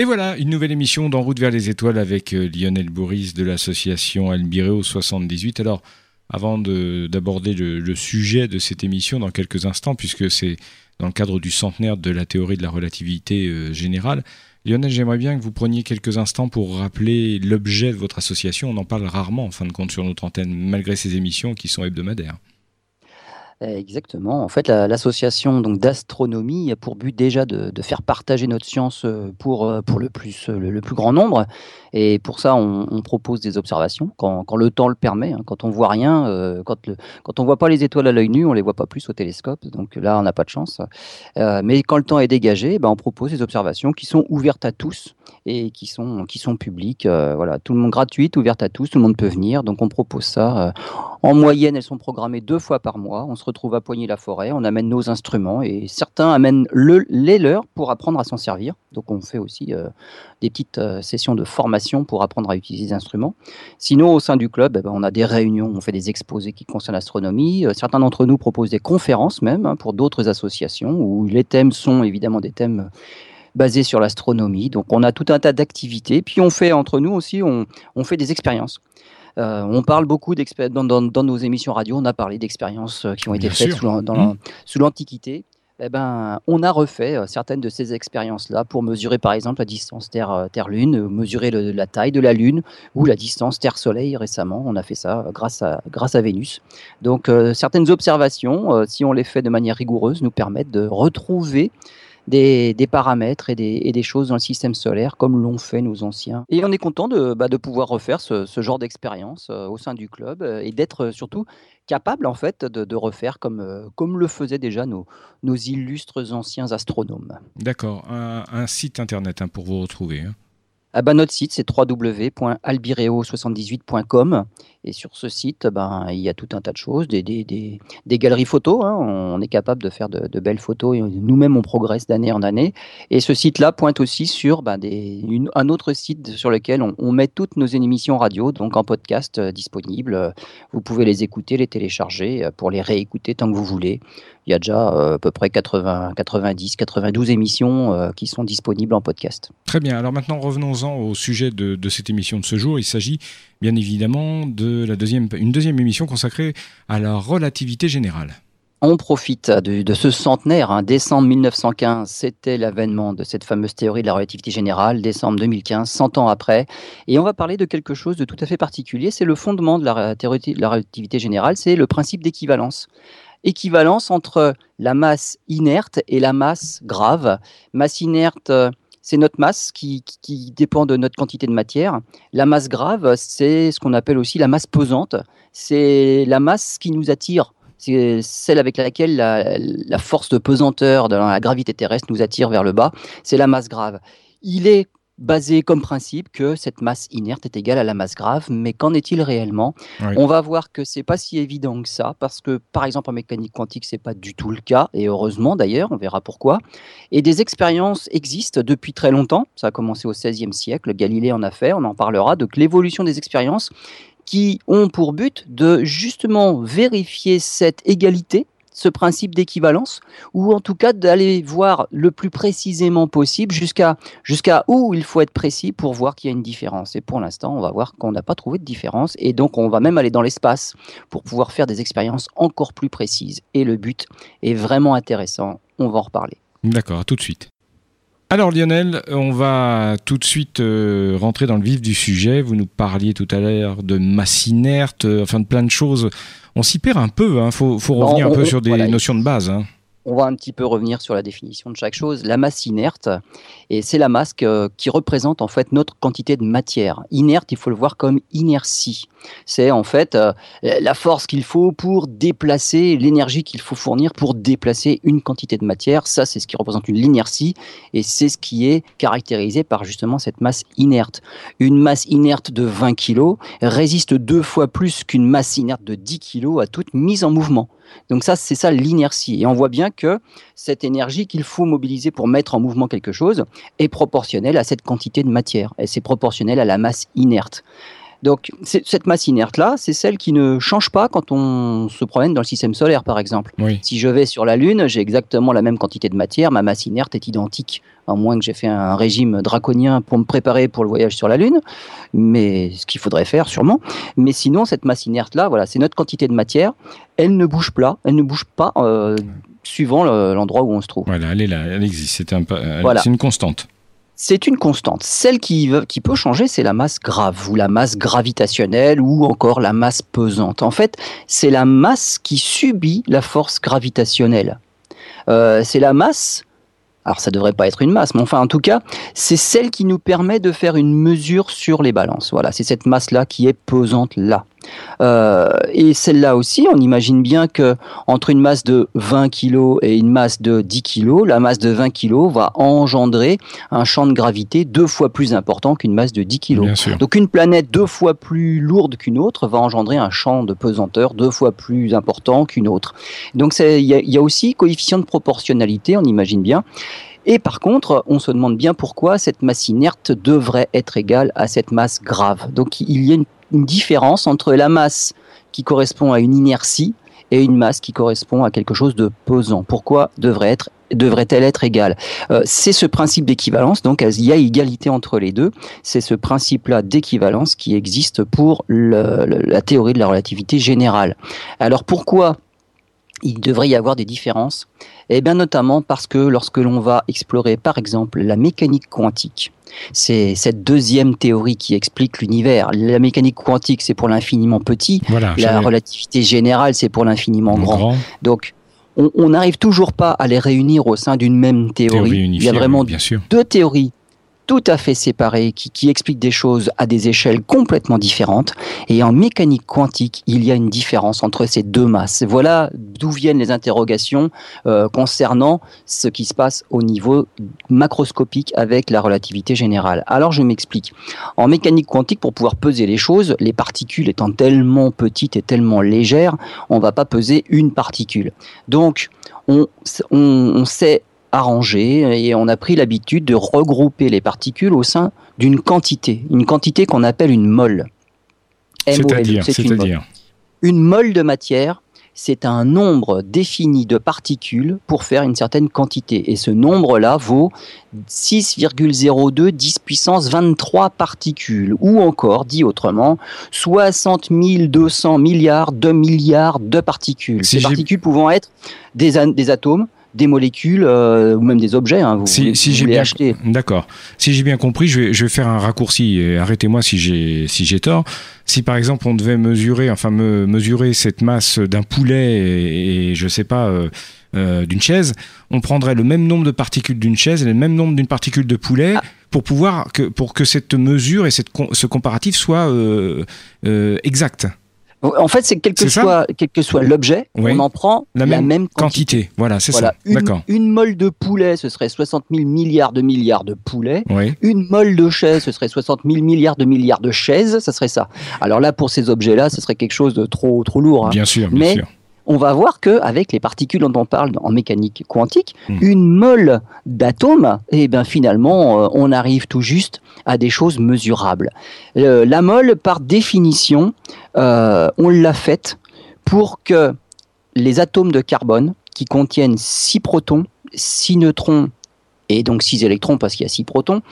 Et voilà, une nouvelle émission d'En route vers les étoiles avec euh, Lionel Bourris de l'association Albireo 78. Alors, avant d'aborder le, sujet de cette émission dans quelques instants, puisque c'est dans le cadre du centenaire de la théorie de la relativité euh, générale, Lionel, j'aimerais bien que vous preniez quelques instants pour rappeler l'objet de votre association. On en parle rarement, en fin de compte, sur notre antenne, malgré ces émissions qui sont hebdomadaires. Exactement. En fait, l'association d'astronomie a pour but déjà de, faire partager notre science euh, pour, euh, pour le, plus, le, plus grand nombre. Et pour ça, on, propose des observations quand, quand, le temps le permet. Hein. Quand on voit rien, euh, quand, le, quand on voit pas les étoiles à l'œil nu, on les voit pas plus au télescope. Donc là, on n'a pas de chance. Euh, mais quand le temps est dégagé, ben, on propose des observations qui sont ouvertes à tous et qui sont, qui sont publiques. Euh, voilà, tout le monde gratuite, ouverte à tous, tout le monde peut venir. Donc on propose ça. en moyenne, elles sont programmées deux fois par mois. On se retrouve à Poigny-la-Forêt, on amène nos instruments et certains amènent le, les leurs pour apprendre à s'en servir. Donc on fait aussi euh, des petites euh, sessions de formation pour apprendre à utiliser les instruments. Sinon, au sein du club, eh ben, on a des réunions, on fait des exposés qui concernent l'astronomie. Euh, certains d'entre nous proposent des conférences même hein, pour d'autres associations où les thèmes sont évidemment des thèmes basés sur l'astronomie. Donc on a tout un tas d'activités. Puis on fait entre nous aussi, on, on fait des expériences. Euh, on parle beaucoup dans, dans, dans, nos émissions radio, on a parlé d'expériences euh, qui ont été faites mmh. sous l'Antiquité. Eh ben, on a refait euh, certaines de ces expériences-là pour mesurer par exemple la distance Terre-Lune, mesurer la taille de la Lune ou la distance Terre-Soleil récemment. On a fait ça grâce à, grâce à Vénus. Donc certaines observations, si on les fait de manière rigoureuse, nous permettent de retrouver des, paramètres et des, choses dans le système solaire comme l'ont fait nos anciens. Et on est content de, bah, pouvoir refaire ce, genre d'expérience euh, au sein du club euh, et d'être euh, surtout capable en fait de, refaire comme, le faisaient déjà nos, nos illustres anciens astronomes. D'accord, un, site internet hein, pour vous retrouver. Hein. Ah bah, notre site, c'est www.albireo78.com. Et sur ce site, ben, il y a tout un tas de choses, des, des, des, galeries photos. Hein. On est capable de faire de, belles photos et nous-mêmes, on progresse d'année en année. Et ce site-là pointe aussi sur ben, un autre site sur lequel on, met toutes nos émissions radio, donc en podcast euh, disponibles. Vous pouvez les écouter, les télécharger euh, pour les réécouter tant que vous voulez. Il y a déjà euh, à peu près 80, 90, 92 émissions euh, qui sont disponibles en podcast. Très bien. Alors maintenant, revenons-en au sujet de, de, cette émission de ce jour. Il s'agit bien évidemment de la deuxième, une deuxième émission consacrée à la relativité générale. On profite de, de ce centenaire, hein. décembre 1915, c'était l'avènement de cette fameuse théorie de la relativité générale, décembre 2015, 100 ans après, et on va parler de quelque chose de tout à fait particulier, c'est le fondement de la théorie de la relativité générale, c'est le principe d'équivalence équivalence entre la masse inerte et la masse grave. Masse inerte, c'est notre masse qui, dépend de notre quantité de matière. La masse grave, c'est ce qu'on appelle aussi la masse pesante. C'est la masse qui nous attire. C'est celle avec laquelle la, la force de pesanteur de la gravité terrestre nous attire vers le bas. C'est la masse grave. Il est basé comme principe que cette masse inerte est égale à la masse grave, mais qu'en est-il réellement? On va voir que c'est pas si évident que ça, parce que par exemple en mécanique quantique c'est pas du tout le cas, et heureusement d'ailleurs, on verra pourquoi. Et des expériences existent depuis très longtemps, ça a commencé au XVIe siècle, Galilée en a fait, on en parlera, de l'évolution des expériences qui ont pour but de justement vérifier cette égalité ce principe d'équivalence, ou en tout cas d'aller voir le plus précisément possible jusqu'à où il faut être précis pour voir qu'il y a une différence. Et pour l'instant, on va voir qu'on n'a pas trouvé de différence, et donc on va même aller dans l'espace pour pouvoir faire des expériences encore plus précises. Et le but est vraiment intéressant, on va en reparler. D'accord, tout de suite. Alors Lionel, on va tout de suite euh, rentrer dans le vif du sujet. Vous nous parliez tout à l'heure de masse inerte, euh, enfin de plein de choses on s'y perd un peu. Il hein. faut, revenir un peu sur des notions de base. Hein on va un petit peu revenir sur la définition de chaque chose. La masse inerte, et c'est la masse qui représente en fait notre quantité de matière. Inerte, il faut le voir comme inertie. C'est en fait euh, la force qu'il faut pour déplacer, l'énergie qu'il faut fournir pour déplacer une quantité de matière. Ça, c'est ce qui représente une inertie, et c'est ce qui est caractérisé par justement cette masse inerte. Une masse inerte de 20 kg résiste deux fois plus qu'une masse inerte de 10 kg à toute mise en mouvement. Donc ça, c'est ça l'inertie. Et on voit bien que cette énergie qu'il faut mobiliser pour mettre en mouvement quelque chose est proportionnelle à cette quantité de matière. Et c'est proportionnel à la masse inerte. Donc cette masse inerte-là, c'est celle qui ne change pas quand on se promène dans le système solaire, par exemple. Si je vais sur la Lune, j'ai exactement la même quantité de matière, ma masse inerte est identique, à moins que j'ai fait un régime draconien pour me préparer pour le voyage sur la Lune, mais ce qu'il faudrait faire sûrement. Mais sinon, cette masse inerte-là, voilà, c'est notre quantité de matière, elle ne bouge pas, elle ne bouge pas euh, suivant l'endroit où on se trouve. Voilà, elle est là, elle existe, c'est un, une constante c'est une constante. Celle qui, peut changer, c'est la masse grave, ou la masse gravitationnelle, ou encore la masse pesante. En fait, c'est la masse qui subit la force gravitationnelle. Euh, c'est la masse alors ça devrait pas être une masse, mais enfin en tout cas, c'est celle qui nous permet de faire une mesure sur les balances. Voilà, c'est cette masse-là qui est pesante là. Euh, et celle-là aussi, on imagine bien que entre une masse de 20 kg et une masse de 10 kg, la masse de 20 kg va engendrer un champ de gravité deux fois plus important qu'une masse de 10 kg. Donc une planète deux fois plus lourde qu'une autre va engendrer un champ de pesanteur deux fois plus important qu'une autre. Donc il y, y, a aussi coefficient de proportionnalité, on imagine bien. Et par contre, on se demande bien pourquoi cette masse inerte devrait être égale à cette masse grave. Donc il y a une une différence entre la masse qui correspond à une inertie et une masse qui correspond à quelque chose de pesant. Pourquoi devrait-elle être égale? Euh, C'est ce principe d'équivalence, donc il y a égalité entre les deux. C'est ce principe-là d'équivalence qui existe pour la théorie de la relativité générale. Alors pourquoi il devrait y avoir des différences? Eh bien notamment parce que lorsque l'on va explorer par exemple la mécanique quantique, c'est cette deuxième théorie qui explique l'univers. La mécanique quantique, c'est pour l'infiniment petit. la relativité générale, c'est pour l'infiniment grand. Donc, on n'arrive toujours pas à les réunir au sein d'une même théorie. Il y a vraiment deux théories tout à fait séparés, qui, expliquent des choses à des échelles complètement différentes. Et en mécanique quantique, il y a une différence entre ces deux masses. Voilà d'où viennent les interrogations euh, concernant ce qui se passe au niveau macroscopique avec la relativité générale. Alors je m'explique. En mécanique quantique, pour pouvoir peser les choses, les particules étant tellement petites et tellement légères, on ne va pas peser une particule. Donc, on, on, on, sait arrangé et on a pris l'habitude de regrouper les particules au sein d'une quantité, une quantité qu'on appelle une mole. C'est-à-dire une, une mole de matière, c'est un nombre défini de particules pour faire une certaine quantité. Et ce nombre-là vaut 6,02 10 puissance 23 particules. Ou encore, dit autrement, 60 200 milliards de milliards de particules. Ces particules pouvant être des, des atomes, des molécules euh, ou même des objets. Hein, si, j'ai bien, d'accord. Si j'ai bien compris, je vais, je vais faire un raccourci. Et arrêtez-moi si j'ai si j'ai tort. Si par exemple on devait mesurer, enfin mesurer cette masse d'un poulet et, je sais pas. Euh, euh, d'une chaise, on prendrait le même nombre de particules d'une chaise et le même nombre d'une particule de poulet ah. pour pouvoir que pour que cette mesure et cette, ce comparatif soit euh, exact. En fait, c'est quel que soit quel que soit l'objet, on en prend la, même, quantité. Voilà, c'est ça. D'accord. Une molle de poulet, ce serait 60 000 milliards de milliards de poulets. Une molle de chaise, ce serait 60 000 milliards de milliards de chaises. Ça serait ça. Alors là, pour ces objets-là, ce serait quelque chose de trop trop lourd. Hein. Bien sûr, bien Mais sûr on va voir que avec les particules dont on parle en mécanique quantique, hmm. une molle d'atomes, et eh bien finalement, euh, on arrive tout juste à des choses mesurables. Euh, la molle, par définition, euh, on l'a faite pour que les atomes de carbone qui contiennent 6 protons, 6 neutrons et donc 6 électrons parce qu'il y a 6 protons,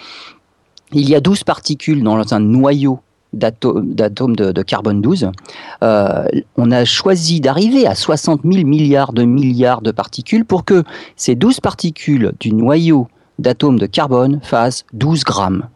il y a 12 particules dans un noyau d'atomes de, carbone 12, euh, on a choisi d'arriver à 60 000 milliards de milliards de particules pour que ces 12 particules du noyau d'atomes de carbone fassent 12 grammes.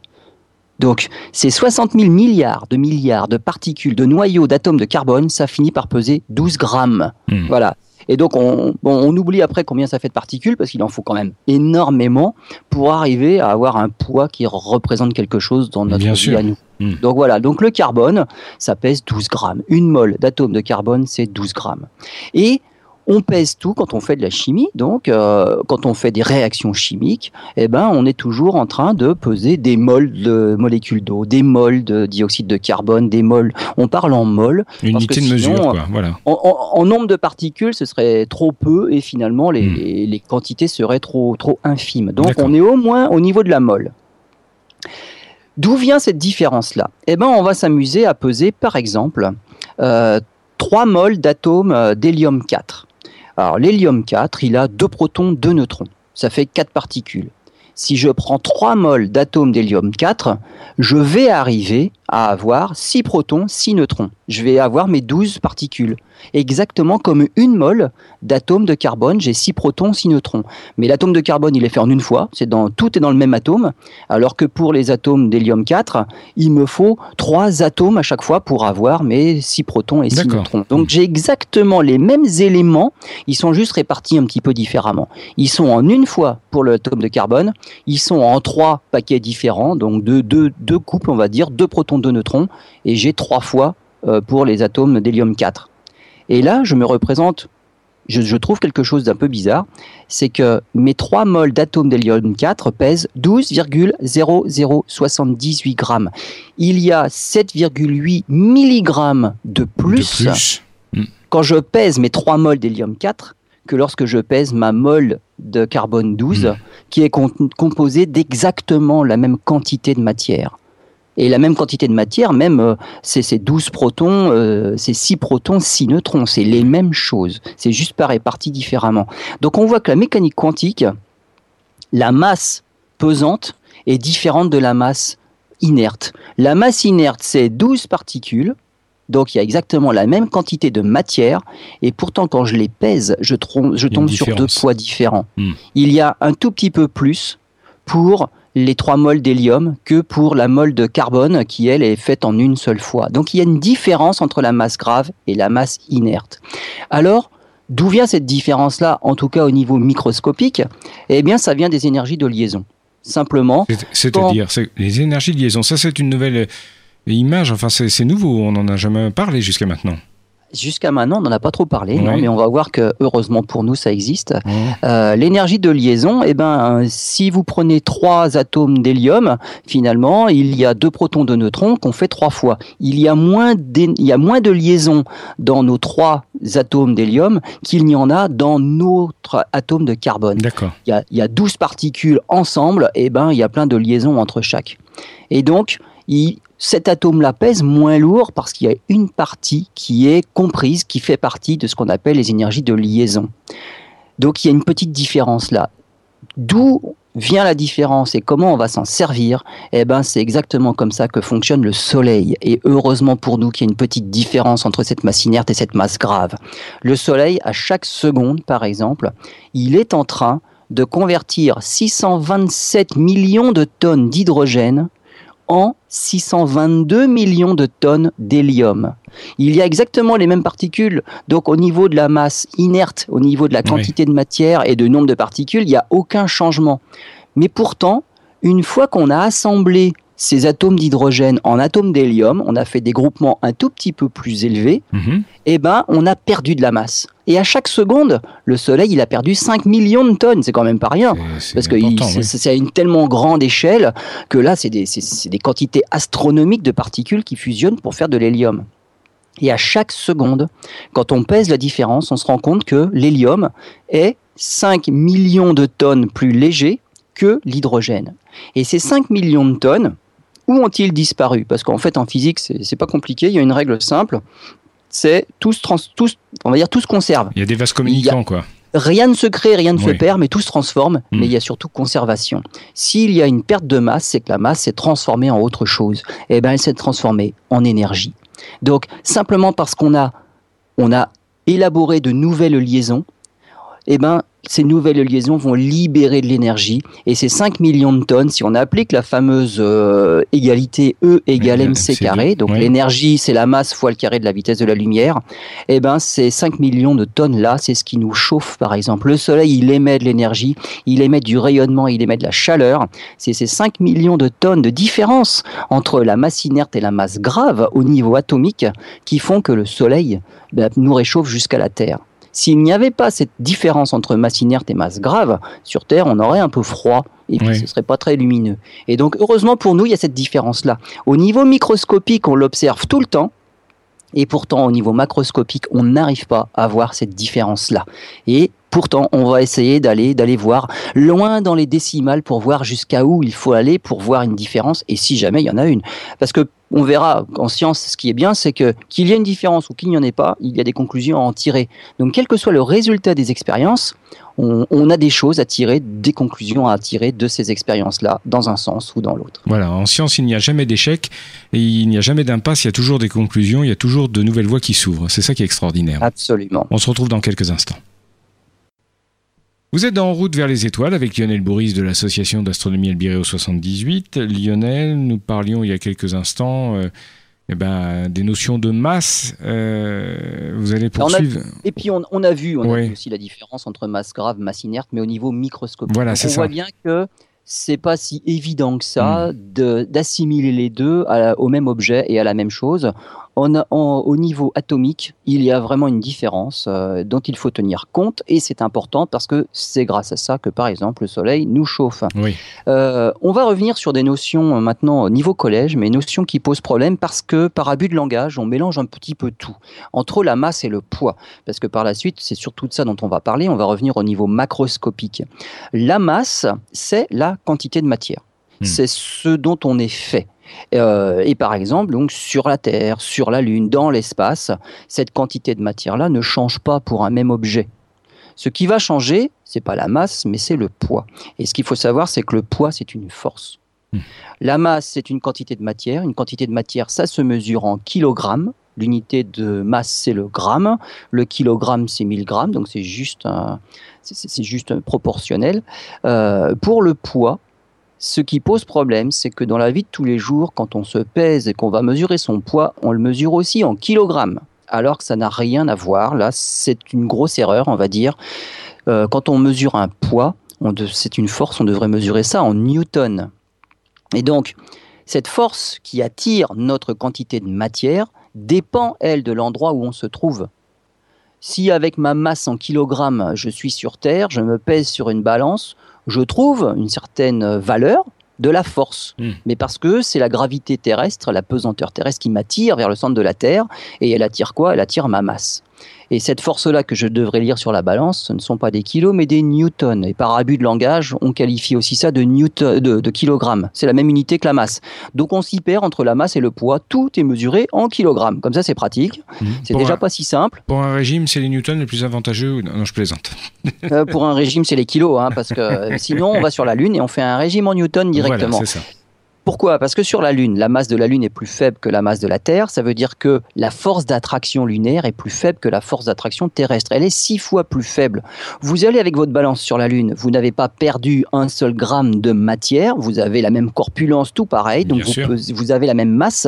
Donc, ces 60 000 milliards de milliards de particules de noyau d'atomes de carbone, ça finit par peser 12 grammes. Hmm. Voilà. Et donc, on, on, oublie après combien ça fait de particules, parce qu'il en faut quand même énormément pour arriver à avoir un poids qui représente quelque chose dans notre vie à nous. Hmm. Donc voilà, donc le carbone, ça pèse 12 grammes. Une mole d'atome de carbone, c'est 12 grammes. Et on pèse tout quand on fait de la chimie, donc euh, quand on fait des réactions chimiques, eh ben on est toujours en train de peser des moles de molécules d'eau, des moles de dioxyde de carbone, des moles. On parle en moles. Unité de mesure, quoi. Voilà. En, nombre de particules, ce serait trop peu et finalement les, hmm. les quantités seraient trop trop infimes. Donc on est au moins au niveau de la mole. D'où vient cette différence-là? Eh bien, on va s'amuser à peser, par exemple, euh, 3 moles d'atomes euh, d'hélium 4. Alors, l'hélium 4, il a 2 protons, 2 neutrons. Ça fait 4 particules. Si je prends 3 moles d'atomes d'hélium 4, je vais arriver à avoir 6 protons, 6 neutrons. Je vais avoir mes 12 particules. Exactement comme une mole d'atomes de carbone, j'ai 6 protons, 6 neutrons. Mais l'atome de carbone, il est fait en une fois, c'est dans, tout est dans le même atome, alors que pour les atomes d'hélium 4, il me faut 3 atomes à chaque fois pour avoir mes 6 protons et 6 neutrons. Donc j'ai exactement les mêmes éléments, ils sont juste répartis un petit peu différemment. Ils sont en une fois pour l'atome de carbone, ils sont en 3 paquets différents, donc deux, deux, deux couples, on va dire, 2 protons, 2 neutrons, et j'ai 3 fois euh, pour les atomes d'hélium 4. Et là, je me représente, je, trouve quelque chose d'un peu bizarre, c'est que mes 3 moles d'atomes d'hélium 4 pèsent 12,0078 grammes. Il y a 7,8 mg de plus, hmm. quand je pèse mes 3 moles d'hélium 4 que lorsque je pèse ma mole de carbone 12, hmm. qui est composée d'exactement la même quantité de matière. Et la même quantité de matière, même euh, c'est 12 protons, euh, c'est 6 protons, 6 neutrons, c'est les mêmes choses. C'est juste pas réparti différemment. Donc on voit que la mécanique quantique, la masse pesante est différente de la masse inerte. La masse inerte, c'est 12 particules, donc il y a exactement la même quantité de matière, et pourtant quand je les pèse, je, je tombe sur deux poids différents. Hmm. Il y a un tout petit peu plus pour les trois moles d'hélium que pour la mole de carbone qui, elle, est faite en une seule fois. Donc il y a une différence entre la masse grave et la masse inerte. Alors, d'où vient cette différence-là, en tout cas au niveau microscopique? Eh bien, ça vient des énergies de liaison. Simplement. C'est-à-dire, les énergies de liaison, ça c'est une nouvelle image, enfin c'est nouveau, on n'en a jamais parlé jusqu'à maintenant. Jusqu'à maintenant, on n'en a pas trop parlé, mais on va voir que heureusement pour nous, ça existe. Euh, l'énergie de liaison, eh ben, si vous prenez trois atomes d'hélium, finalement, il y a deux protons de neutrons qu'on fait trois fois. Il y a moins, il y a moins de liaisons dans nos trois atomes d'hélium qu'il n'y en a dans notre atome de carbone. Il y a, il y a 12 particules ensemble, et eh ben, il y a plein de liaisons entre chaque. Et donc, il, cet atome-là pèse moins lourd parce qu'il y a une partie qui est comprise, qui fait partie de ce qu'on appelle les énergies de liaison. Donc il y a une petite différence là. D'où vient la différence et comment on va s'en servir? Eh ben, c'est exactement comme ça que fonctionne le Soleil. Et heureusement pour nous qu'il y a une petite différence entre cette masse inerte et cette masse grave. Le Soleil, à chaque seconde, par exemple, il est en train de convertir 627 millions de tonnes d'hydrogène en 622 millions de tonnes d'hélium. Il y a exactement les mêmes particules, donc au niveau de la masse inerte, au niveau de la quantité de matière et de nombre de particules, il n'y a aucun changement. Mais pourtant, une fois qu'on a assemblé ces atomes d'hydrogène en atomes d'hélium, on a fait des groupements un tout petit peu plus élevés, mhm. et eh ben on a perdu de la masse. Et à chaque seconde, le Soleil, il a perdu 5 millions de tonnes. C'est quand même pas rien. Parce que c'est à une tellement grande échelle que là, c'est des, des quantités astronomiques de particules qui fusionnent pour faire de l'hélium. Et à chaque seconde, quand on pèse la différence, on se rend compte que l'hélium est 5 millions de tonnes plus léger que l'hydrogène. Et ces 5 millions de tonnes, où ont-ils disparu? Parce qu'en fait, en physique, c'est pas compliqué. Il y a une règle simple. C'est tout, on va dire tout se conserve. Il y a des vases communicants, quoi. Rien ne se crée, rien ne se perd, mais tout se transforme, hmm. mais il y a surtout conservation. S'il y a une perte de masse, c'est que la masse s'est transformée en autre chose. Et eh bien, elle s'est transformée en énergie. Donc, simplement parce qu'on a, on a élaboré de nouvelles liaisons, eh ben, ces nouvelles liaisons vont libérer de l'énergie et ces 5 millions de tonnes, si on applique la fameuse euh, égalité E égale mc carré, donc l'énergie c'est la masse fois le carré de la vitesse de la lumière, et eh ben ces 5 millions de tonnes là, c'est ce qui nous chauffe par exemple. Le soleil il émet de l'énergie, il émet du rayonnement, il émet de la chaleur, c'est ces 5 millions de tonnes de différence entre la masse inerte et la masse grave au niveau atomique qui font que le soleil ben, nous réchauffe jusqu'à la Terre. S'il n'y avait pas cette différence entre masse inerte et masse grave, sur Terre, on aurait un peu froid et puis ce serait pas très lumineux. Et donc, heureusement pour nous, il y a cette différence-là. Au niveau microscopique, on l'observe tout le temps. Et pourtant, au niveau macroscopique, on n'arrive pas à voir cette différence-là. Et pourtant, on va essayer d'aller d'aller voir loin dans les décimales pour voir jusqu'à où il faut aller pour voir une différence et si jamais il y en a une. Parce que on verra en science, ce qui est bien, c'est que qu'il y ait une différence ou qu'il n'y en ait pas, il y a des conclusions à en tirer. Donc, quel que soit le résultat des expériences, on, a des choses à tirer, des conclusions à tirer de ces expériences-là, dans un sens ou dans l'autre. Voilà, en science, il n'y a jamais d'échec et il n'y a jamais d'impasse, il y a toujours des conclusions, il y a toujours de nouvelles voies qui s'ouvrent. C'est ça qui est extraordinaire. Absolument. On se retrouve dans quelques instants. Vous êtes en route vers les étoiles avec Lionel Bourris de l'association d'astronomie Albireo 78. Lionel, nous parlions il y a quelques instants euh, eh ben, des notions de masse. Euh, vous allez poursuivre. et puis on, a vu, on a vu aussi la différence entre masse grave, masse inerte, mais au niveau microscopique. Voilà, on voit bien que c'est pas si évident que ça hmm. d'assimiler les deux au même objet et à la même chose au niveau atomique, il y a vraiment une différence euh, dont il faut tenir compte et c'est important parce que c'est grâce à ça que, par exemple, le Soleil nous chauffe. Euh, on va revenir sur des notions euh, maintenant au niveau collège, mais notions qui posent problème parce que, par abus de langage, on mélange un petit peu tout entre la masse et le poids. Parce que par la suite, c'est surtout de ça dont on va parler. On va revenir au niveau macroscopique. La masse, c'est la quantité de matière. Hmm. C'est ce dont on est fait. Euh, et par exemple, donc sur la Terre, sur la Lune, dans l'espace, cette quantité de matière-là ne change pas pour un même objet. Ce qui va changer, c'est pas la masse, mais c'est le poids. Et ce qu'il faut savoir, c'est que le poids, c'est une force. Hmm. La masse, c'est une quantité de matière. Une quantité de matière, ça se mesure en kilogrammes. L'unité de masse, c'est le gramme. Le kilogramme, c'est 1000 grammes. Donc c'est juste, c'est juste proportionnel. Euh, pour le poids, ce qui pose problème, c'est que dans la vie de tous les jours, quand on se pèse et qu'on va mesurer son poids, on le mesure aussi en kilogrammes, alors que ça n'a rien à voir. Là, c'est une grosse erreur, on va dire. Euh, quand on mesure un poids, c'est une force, on devrait mesurer ça en newton. Et donc, cette force qui attire notre quantité de matière dépend, elle, de l'endroit où on se trouve. Si avec ma masse en kilogrammes, je suis sur Terre, je me pèse sur une balance, je trouve une certaine valeur de la force, hmm. mais parce que c'est la gravité terrestre, la pesanteur terrestre qui m'attire vers le centre de la Terre, et elle attire quoi? Elle attire ma masse. Et cette force-là que je devrais lire sur la balance, ce ne sont pas des kilos, mais des newtons. Et par abus de langage, on qualifie aussi ça de, newton, de, kilogrammes. C'est la même unité que la masse. Donc on s'y perd entre la masse et le poids. Tout est mesuré en kilogrammes. Comme ça, c'est pratique. Mmh. C'est déjà pas si simple. Pour un régime, c'est les newtons les plus avantageux Non, je plaisante. Euh, pour un régime, c'est les kilos, hein, parce que sinon, on va sur la Lune et on fait un régime en newtons directement. Voilà, c'est ça. Pourquoi? Parce que sur la Lune, la masse de la Lune est plus faible que la masse de la Terre. Ça veut dire que la force d'attraction lunaire est plus faible que la force d'attraction terrestre. Elle est six fois plus faible. Vous allez avec votre balance sur la Lune, vous n'avez pas perdu un seul gramme de matière. Vous avez la même corpulence, tout pareil. Donc vous, vous, avez la même masse.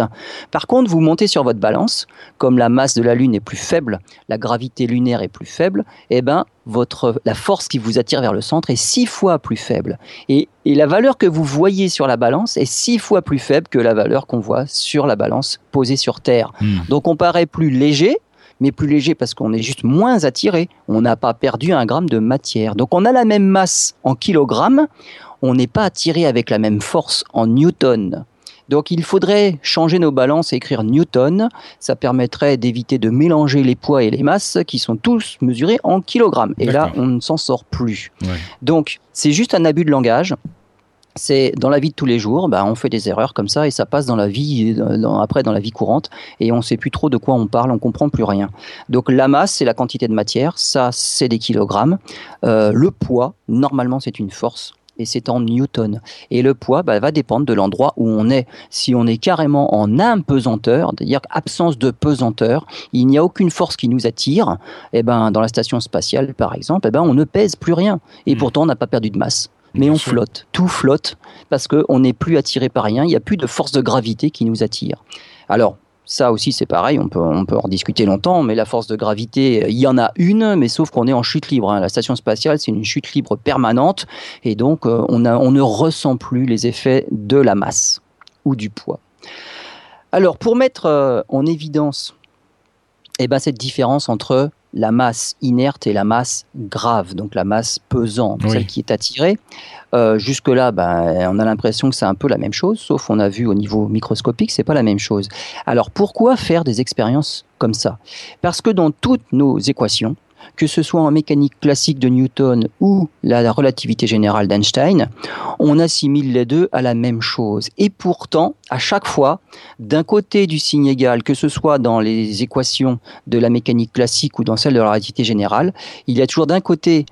Par contre, vous montez sur votre balance, comme la masse de la Lune est plus faible, la gravité lunaire est plus faible. Eh ben, votre, la force qui vous attire vers le centre est six fois plus faible. Et, la valeur que vous voyez sur la balance est six fois plus faible que la valeur qu'on voit sur la balance posée sur Terre. Hmm. Donc on paraît plus léger, mais plus léger parce qu'on est juste moins attiré. On n'a pas perdu un gramme de matière. Donc on a la même masse en kilogrammes, on n'est pas attiré avec la même force en newton. Donc il faudrait changer nos balances et écrire Newton. Ça permettrait d'éviter de mélanger les poids et les masses qui sont tous mesurés en kilogrammes. Et là, on ne s'en sort plus. Donc c'est juste un abus de langage c'est dans la vie de tous les jours, bah, on fait des erreurs comme ça et ça passe dans la vie, après dans la vie courante et on ne sait plus trop de quoi on parle, on comprend plus rien. Donc la masse, c'est la quantité de matière, ça c'est des kilogrammes. Euh, le poids, normalement c'est une force et c'est en newton. Et le poids bah, va dépendre de l'endroit où on est. Si on est carrément en impesanteur, c'est-à-dire absence de pesanteur, il n'y a aucune force qui nous attire, et eh ben, dans la station spatiale par exemple, et eh ben, on ne pèse plus rien. Et hmm. pourtant, on n'a pas perdu de masse. Mais on flotte, tout flotte, parce qu'on n'est plus attiré par rien, il n'y a plus de force de gravité qui nous attire. Alors, ça aussi, c'est pareil, on peut, on peut en discuter longtemps, mais la force de gravité, il y en a une, mais sauf qu'on est en chute libre. Hein. La station spatiale, c'est une chute libre permanente, et donc euh, on, a, on ne ressent plus les effets de la masse ou du poids. Alors, pour mettre euh, en évidence eh ben, cette différence entre la masse inerte et la masse grave, donc la masse pesante, celle qui est attirée. Euh, jusque-là, ben, on a l'impression que c'est un peu la même chose, sauf on a vu au niveau microscopique, c'est pas la même chose. Alors pourquoi faire des expériences comme ça? Parce que dans toutes nos équations, que ce soit en mécanique classique de Newton ou la relativité générale d'Einstein, on assimile les deux à la même chose. Et pourtant, à chaque fois, d'un côté du signe égal, que ce soit dans les équations de la mécanique classique ou dans celle de la relativité générale, il y a toujours d'un côté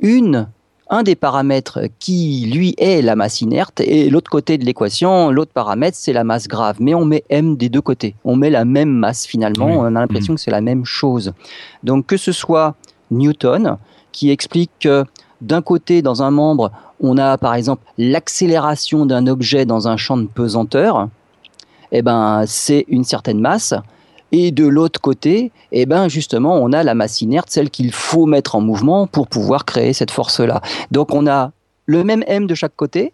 une un des paramètres qui, lui, est la masse inerte, et l'autre côté de l'équation, l'autre paramètre, c'est la masse grave. Mais on met m des deux côtés. On met la même masse finalement, on a l'impression mm. que c'est la même chose. Donc que ce soit Newton, qui explique que d'un côté, dans un membre, on a par exemple l'accélération d'un objet dans un champ de pesanteur, eh ben, c'est une certaine masse. Et de l'autre côté, eh ben justement, on a la masse inerte, celle qu'il faut mettre en mouvement pour pouvoir créer cette force-là. Donc on a le même m de chaque côté,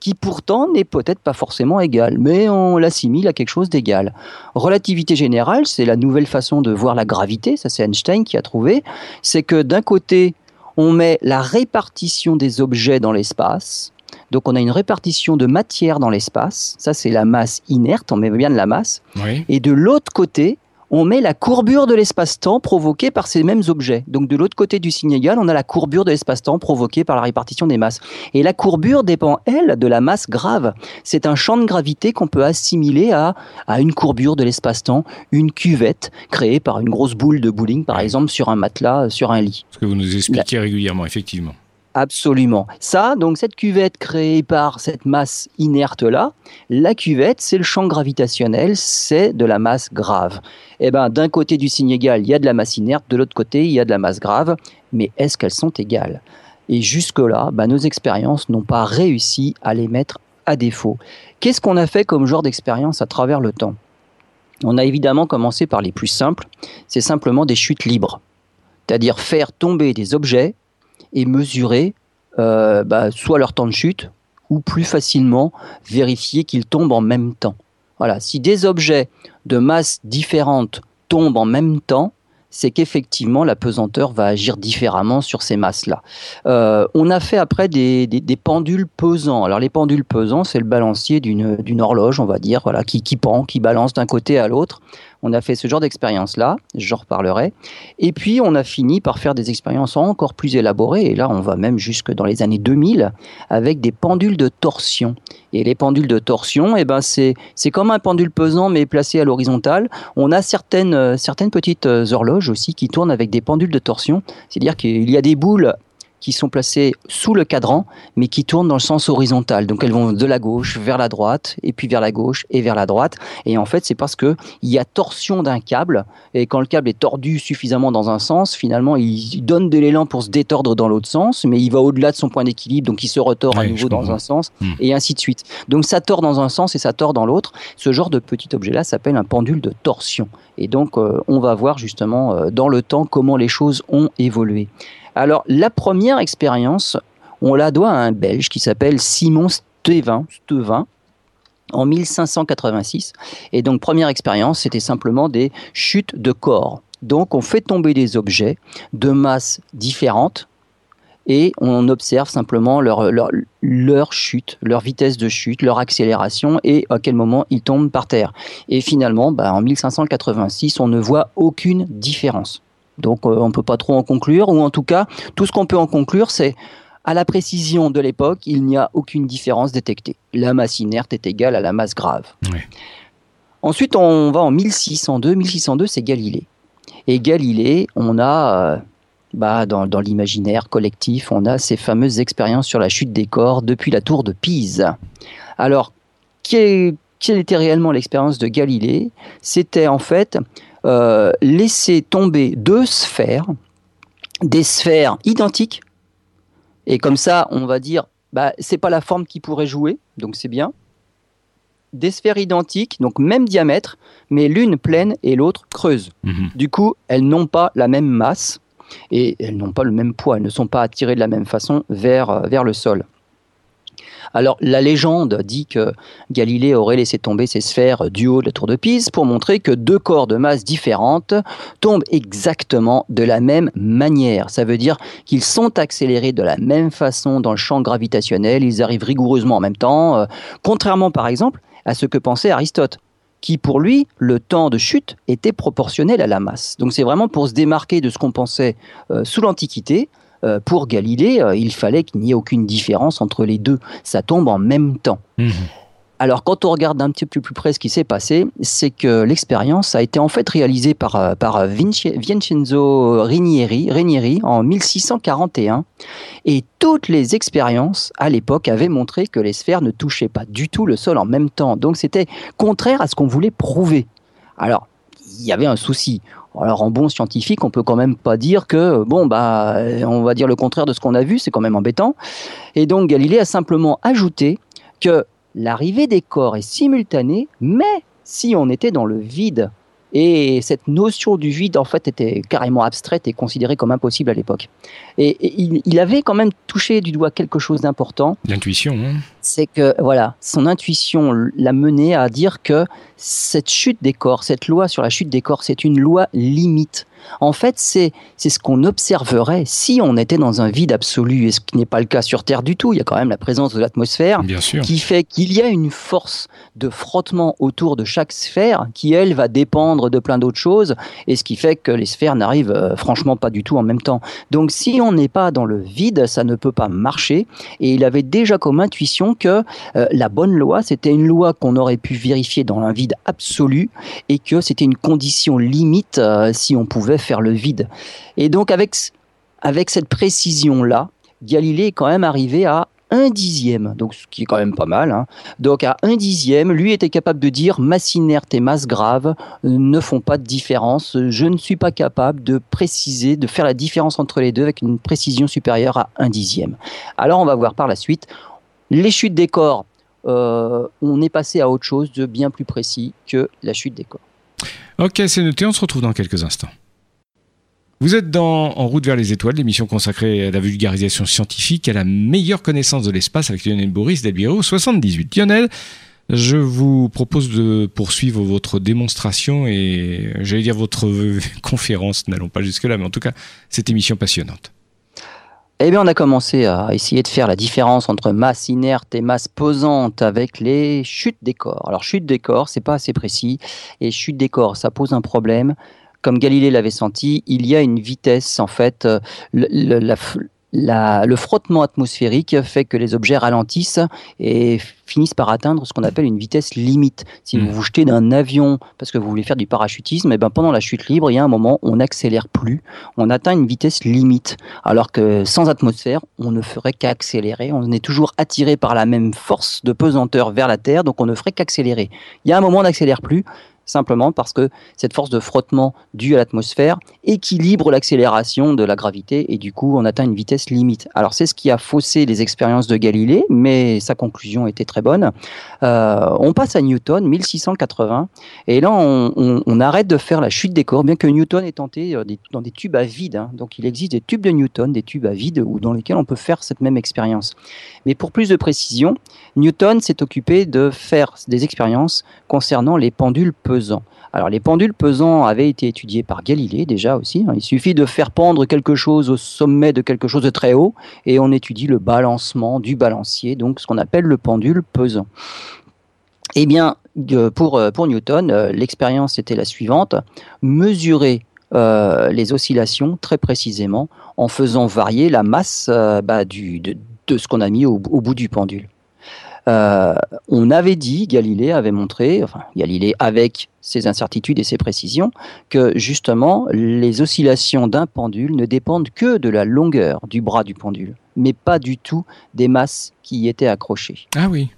qui pourtant n'est peut-être pas forcément égal, mais on l'assimile à quelque chose d'égal. Relativité générale, c'est la nouvelle façon de voir la gravité, ça c'est Einstein qui a trouvé, c'est que d'un côté, on met la répartition des objets dans l'espace, donc on a une répartition de matière dans l'espace, ça c'est la masse inerte, on met bien de la masse. Et de l'autre côté, on met la courbure de l'espace-temps provoquée par ces mêmes objets. Donc de l'autre côté du signe égal, on a la courbure de l'espace-temps provoquée par la répartition des masses. Et la courbure dépend, elle, de la masse grave. C'est un champ de gravité qu'on peut assimiler à, à une courbure de l'espace-temps, une cuvette créée par une grosse boule de bowling, par exemple, sur un matelas, sur un lit. Ce que vous nous expliquez régulièrement, effectivement. Absolument. Ça, donc cette cuvette créée par cette masse inerte-là, la cuvette, c'est le champ gravitationnel, c'est de la masse grave. Eh ben, d'un côté du signe égal, il y a de la masse inerte, de l'autre côté, il y a de la masse grave, mais est-ce qu'elles sont égales? Et jusque-là, ben, nos expériences n'ont pas réussi à les mettre à défaut. Qu'est-ce qu'on a fait comme genre d'expérience à travers le temps? On a évidemment commencé par les plus simples, c'est simplement des chutes libres, c'est-à-dire faire tomber des objets et mesurer euh, bah, soit leur temps de chute ou plus facilement vérifier qu'ils tombent en même temps. Voilà, si des objets de masse différente tombent en même temps, c'est qu'effectivement la pesanteur va agir différemment sur ces masses-là. Euh, on a fait après des, pendules pesants. Alors les pendules pesants, c'est le balancier d'une horloge, on va dire, voilà, qui pend, qui balance d'un côté à l'autre. On a fait ce genre d'expérience-là, j'en reparlerai. Et puis, on a fini par faire des expériences encore plus élaborées, et là, on va même jusque dans les années 2000, avec des pendules de torsion. Et les pendules de torsion, eh ben, c'est comme un pendule pesant, mais placé à l'horizontale. On a certaines, euh, certaines petites euh, horloges aussi qui tournent avec des pendules de torsion, c'est-à-dire qu'il y a des boules qui sont placées sous le cadran, mais qui tournent dans le sens horizontal. Donc elles vont de la gauche vers la droite, et puis vers la gauche et vers la droite. Et en fait, c'est parce que il y a torsion d'un câble, et quand le câble est tordu suffisamment dans un sens, finalement, il donne de l'élan pour se détordre dans l'autre sens, mais il va au-delà de son point d'équilibre, donc il se retord à nouveau dans un sens, hmm. et ainsi de suite. Donc ça tord dans un sens et ça tord dans l'autre. Ce genre de petit objet-là s'appelle un pendule de torsion. Et donc, euh, on va voir justement euh, dans le temps comment les choses ont évolué. Alors, la première expérience, on la doit à un Belge qui s'appelle Simon Stevin, Stevin en 1586. Et donc, première expérience, c'était simplement des chutes de corps. Donc, on fait tomber des objets de masses différentes et on observe simplement leur, chute, leur vitesse de chute, leur accélération et à quel moment ils tombent par terre. Et finalement, bah, en 1586, on ne voit aucune différence. Donc euh, on ne peut pas trop en conclure, ou en tout cas, tout ce qu'on peut en conclure, c'est à la précision de l'époque, il n'y a aucune différence détectée. La masse inerte est égale à la masse grave. Ensuite, on va en 1602. 1602, c'est Galilée. Et Galilée, on a, euh, bah, dans, l'imaginaire collectif, on a ces fameuses expériences sur la chute des corps depuis la tour de Pise. Alors, quelle était réellement l'expérience de Galilée? C'était en fait euh, laisser tomber deux sphères, des sphères identiques, et comme ça, on va dire, bah, c'est pas la forme qui pourrait jouer, donc c'est bien. Des sphères identiques, donc même diamètre, mais l'une pleine et l'autre creuse. Mhm. Du coup, elles n'ont pas la même masse et elles n'ont pas le même poids, elles ne sont pas attirées de la même façon vers, euh, vers le sol. Alors la légende dit que Galilée aurait laissé tomber ses sphères du haut de la tour de Pise pour montrer que deux corps de masse différentes tombent exactement de la même manière. Ça veut dire qu'ils sont accélérés de la même façon dans le champ gravitationnel, ils arrivent rigoureusement en même temps, euh, contrairement par exemple à ce que pensait Aristote qui pour lui, le temps de chute était proportionnel à la masse. Donc c'est vraiment pour se démarquer de ce qu'on pensait euh, sous l'Antiquité. Euh, pour Galilée, euh, il fallait qu'il n'y ait aucune différence entre les deux. Ça tombe en même temps. Mmh. Alors, quand on regarde un petit peu plus près ce qui s'est passé, c'est que l'expérience a été en fait réalisée par, euh, par Vincenzo Rinieri, Rinieri en 1641. Et toutes les expériences à l'époque avaient montré que les sphères ne touchaient pas du tout le sol en même temps. Donc, c'était contraire à ce qu'on voulait prouver. Alors, il y avait un souci. Alors en bon scientifique, on peut quand même pas dire que bon bah on va dire le contraire de ce qu'on a vu, c'est quand même embêtant. Et donc Galilée a simplement ajouté que l'arrivée des corps est simultanée, mais si on était dans le vide, et cette notion du vide, en fait, était carrément abstraite et considérée comme impossible à l'époque. Et, il, avait quand même touché du doigt quelque chose d'important. L'intuition. Hein. C'est que, voilà, son intuition l'a mené à dire que cette chute des corps, cette loi sur la chute des corps, c'est une loi limite. En fait, c'est ce qu'on observerait si on était dans un vide absolu, et ce qui n'est pas le cas sur Terre du tout. Il y a quand même la présence de l'atmosphère qui fait qu'il y a une force de frottement autour de chaque sphère qui, elle, va dépendre de plein d'autres choses, et ce qui fait que les sphères n'arrivent euh, franchement pas du tout en même temps. Donc si on n'est pas dans le vide, ça ne peut pas marcher, et il avait déjà comme intuition que euh, la bonne loi, c'était une loi qu'on aurait pu vérifier dans un vide absolu, et que c'était une condition limite euh, si on pouvait faire le vide. Et donc avec, avec cette précision-là, Galilée est quand même arrivé à un dixième, donc ce qui est quand même pas mal. Hein. Donc à un dixième, lui était capable de dire masse inerte et masse grave ne font pas de différence. Je ne suis pas capable de préciser, de faire la différence entre les deux avec une précision supérieure à un dixième. Alors on va voir par la suite les chutes des corps. Euh, on est passé à autre chose de bien plus précis que la chute des corps. Ok, c'est noté. On se retrouve dans quelques instants. Vous êtes dans En route vers les étoiles, l'émission consacrée à la vulgarisation scientifique, à la meilleure connaissance de l'espace avec Lionel Boris d'Elbiro 78. Lionel, je vous propose de poursuivre votre démonstration et j'allais dire votre conférence, n'allons pas jusque-là, mais en tout cas, cette émission passionnante. Eh bien, on a commencé à essayer de faire la différence entre masse inerte et masse pesante avec les chutes des corps. Alors, chute des corps, c'est pas assez précis, et chute des corps, ça pose un problème comme Galilée l'avait senti, il y a une vitesse, en fait, euh, frottement atmosphérique fait que les objets ralentissent et finissent par atteindre ce qu'on appelle une vitesse limite. Si vous hmm. vous jetez d'un avion parce que vous voulez faire du parachutisme, et eh ben pendant la chute libre, il y a un moment où on n'accélère plus, on atteint une vitesse limite. Alors que sans atmosphère, on ne ferait qu'accélérer. On est toujours attiré par la même force de pesanteur vers la Terre, donc on ne ferait qu'accélérer. Il y a un moment où on n'accélère plus, simplement parce que cette force de frottement due à l'atmosphère équilibre l'accélération de la gravité et du coup on atteint une vitesse limite. Alors c'est ce qui a faussé les expériences de Galilée, mais sa conclusion était très bonne. Euh, on passe à Newton, 1680, et là on, arrête de faire la chute des corps, bien que Newton ait tenté euh, dans des tubes à vide. Hein. Donc il existe des tubes de Newton, des tubes à vide, ou dans lesquels on peut faire cette même expérience. Mais pour plus de précision, Newton s'est occupé de faire des expériences concernant les pendules Alors les pendules pesants avaient été étudiés par Galilée déjà aussi. Hein. Il suffit de faire pendre quelque chose au sommet de quelque chose de très haut et on étudie le balancement du balancier, donc ce qu'on appelle le pendule pesant. Eh bien, pour, euh, pour Newton, euh, l'expérience était la suivante mesurer euh, les oscillations très précisément en faisant varier la masse bah, de, ce qu'on a mis au bout du pendule. Euh, on avait dit, Galilée avait montré, enfin Galilée avec ses incertitudes et ses précisions, que justement les oscillations d'un pendule ne dépendent que de la longueur du bras du pendule, mais pas du tout des masses qui y étaient accrochées. Ah oui.